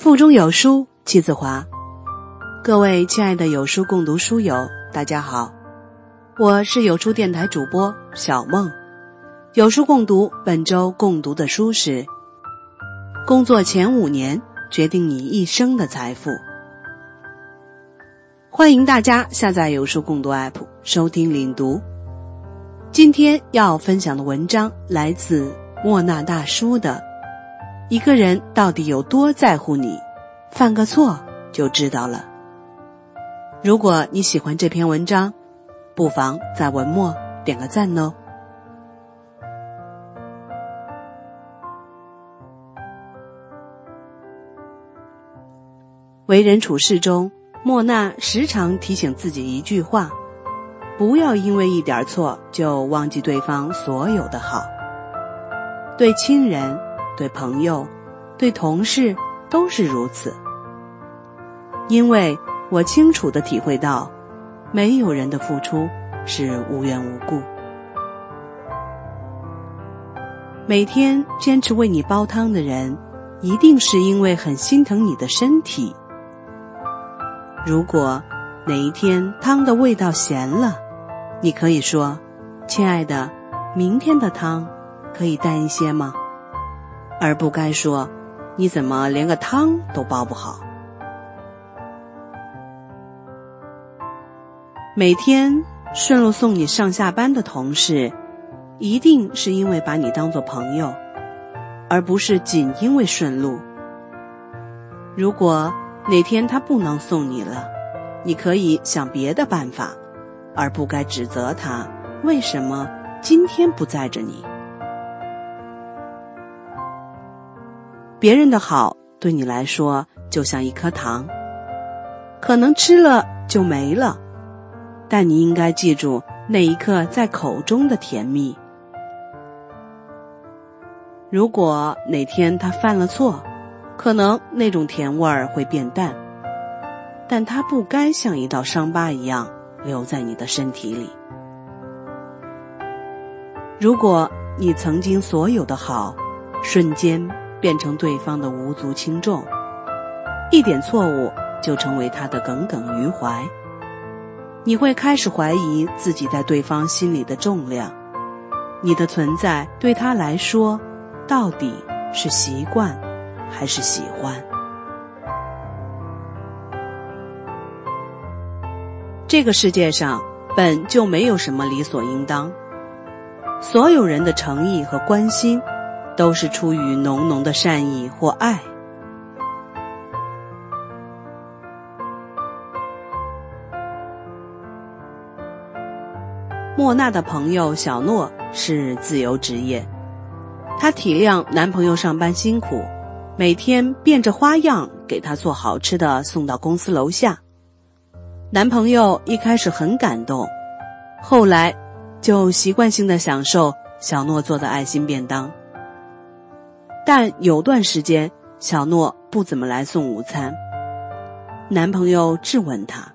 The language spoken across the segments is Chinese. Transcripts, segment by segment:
腹中有书气自华。各位亲爱的有书共读书友，大家好，我是有书电台主播小梦。有书共读本周共读的书是《工作前五年决定你一生的财富》。欢迎大家下载有书共读 app 收听领读。今天要分享的文章来自莫那大叔的。一个人到底有多在乎你，犯个错就知道了。如果你喜欢这篇文章，不妨在文末点个赞哦。为人处事中，莫娜时常提醒自己一句话：不要因为一点错就忘记对方所有的好。对亲人。对朋友，对同事都是如此。因为我清楚的体会到，没有人的付出是无缘无故。每天坚持为你煲汤的人，一定是因为很心疼你的身体。如果哪一天汤的味道咸了，你可以说：“亲爱的，明天的汤可以淡一些吗？”而不该说，你怎么连个汤都煲不好？每天顺路送你上下班的同事，一定是因为把你当做朋友，而不是仅因为顺路。如果哪天他不能送你了，你可以想别的办法，而不该指责他为什么今天不载着你。别人的好对你来说就像一颗糖，可能吃了就没了，但你应该记住那一刻在口中的甜蜜。如果哪天他犯了错，可能那种甜味儿会变淡，但他不该像一道伤疤一样留在你的身体里。如果你曾经所有的好，瞬间。变成对方的无足轻重，一点错误就成为他的耿耿于怀。你会开始怀疑自己在对方心里的重量，你的存在对他来说到底是习惯还是喜欢？这个世界上本就没有什么理所应当，所有人的诚意和关心。都是出于浓浓的善意或爱。莫娜的朋友小诺是自由职业，她体谅男朋友上班辛苦，每天变着花样给他做好吃的送到公司楼下。男朋友一开始很感动，后来就习惯性的享受小诺做的爱心便当。但有段时间，小诺不怎么来送午餐。男朋友质问她：“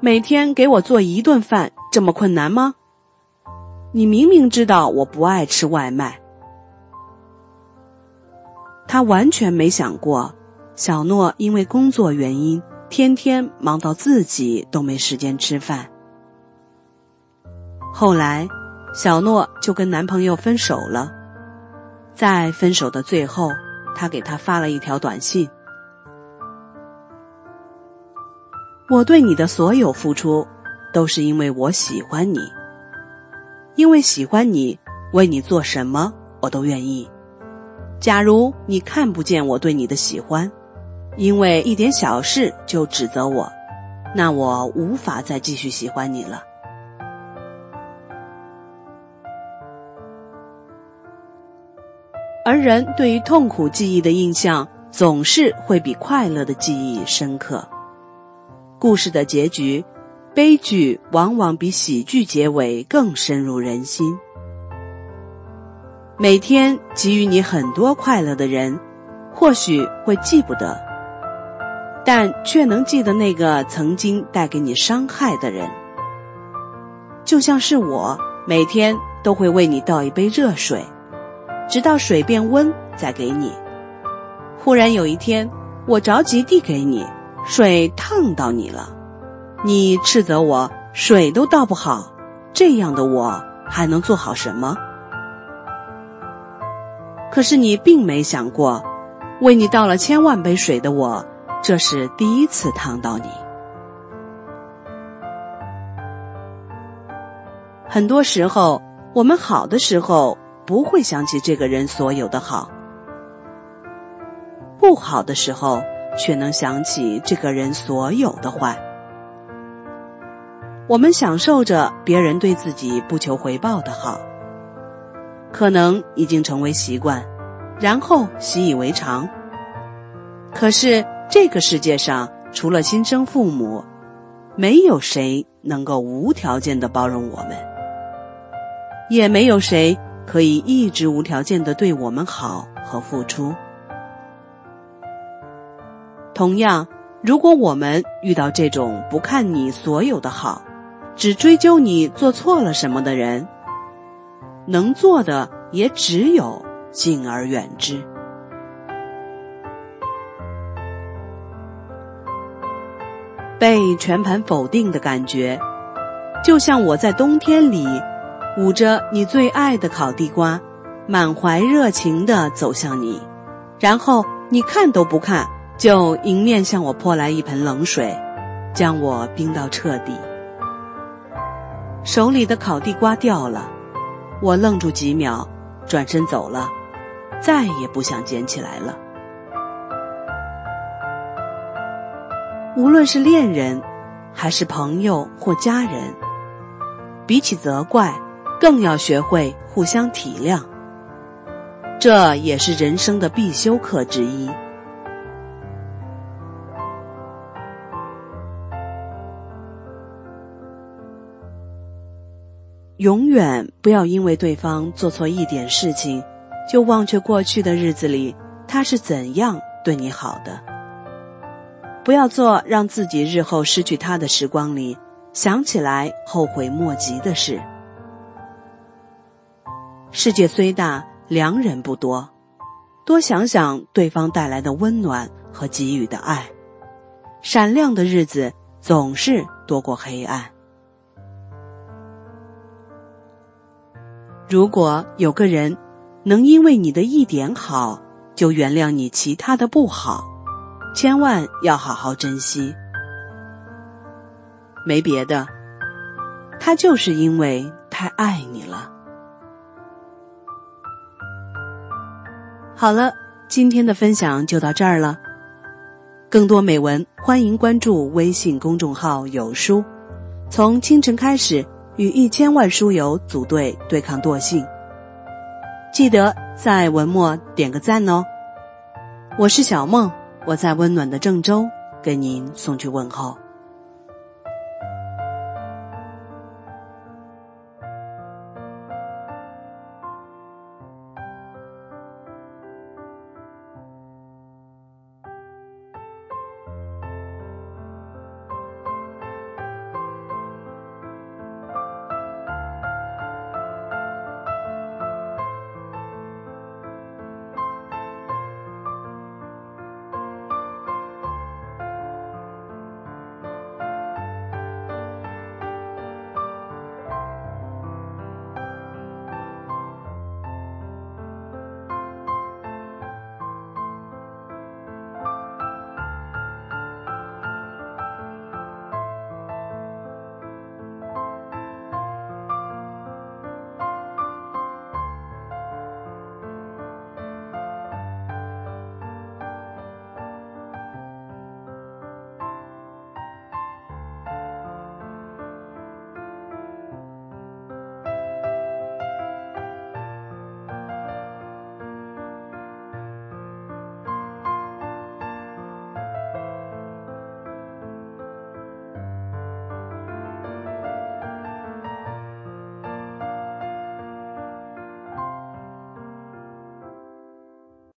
每天给我做一顿饭这么困难吗？你明明知道我不爱吃外卖。”他完全没想过，小诺因为工作原因，天天忙到自己都没时间吃饭。后来，小诺就跟男朋友分手了。在分手的最后，他给他发了一条短信：“我对你的所有付出，都是因为我喜欢你。因为喜欢你，为你做什么我都愿意。假如你看不见我对你的喜欢，因为一点小事就指责我，那我无法再继续喜欢你了。”而人对于痛苦记忆的印象，总是会比快乐的记忆深刻。故事的结局，悲剧往往比喜剧结尾更深入人心。每天给予你很多快乐的人，或许会记不得，但却能记得那个曾经带给你伤害的人。就像是我，每天都会为你倒一杯热水。直到水变温再给你，忽然有一天，我着急递给你，水烫到你了，你斥责我水都倒不好，这样的我还能做好什么？可是你并没想过，为你倒了千万杯水的我，这是第一次烫到你。很多时候，我们好的时候不会想起这个人所有的好，不好的时候却能想起这个人所有的坏。我们享受着别人对自己不求回报的好，可能已经成为习惯，然后习以为常。可是这个世界上，除了亲生父母，没有谁能够无条件的包容我们。也没有谁可以一直无条件的对我们好和付出。同样，如果我们遇到这种不看你所有的好，只追究你做错了什么的人，能做的也只有敬而远之。被全盘否定的感觉，就像我在冬天里。捂着你最爱的烤地瓜，满怀热情地走向你，然后你看都不看，就迎面向我泼来一盆冷水，将我冰到彻底。手里的烤地瓜掉了，我愣住几秒，转身走了，再也不想捡起来了。无论是恋人，还是朋友或家人，比起责怪。更要学会互相体谅，这也是人生的必修课之一。永远不要因为对方做错一点事情，就忘却过去的日子里他是怎样对你好的。不要做让自己日后失去他的时光里想起来后悔莫及的事。世界虽大，良人不多，多想想对方带来的温暖和给予的爱，闪亮的日子总是多过黑暗。如果有个人能因为你的一点好就原谅你其他的不好，千万要好好珍惜。没别的，他就是因为太爱你了。好了，今天的分享就到这儿了。更多美文，欢迎关注微信公众号“有书”。从清晨开始，与一千万书友组队对抗惰性。记得在文末点个赞哦。我是小梦，我在温暖的郑州，给您送去问候。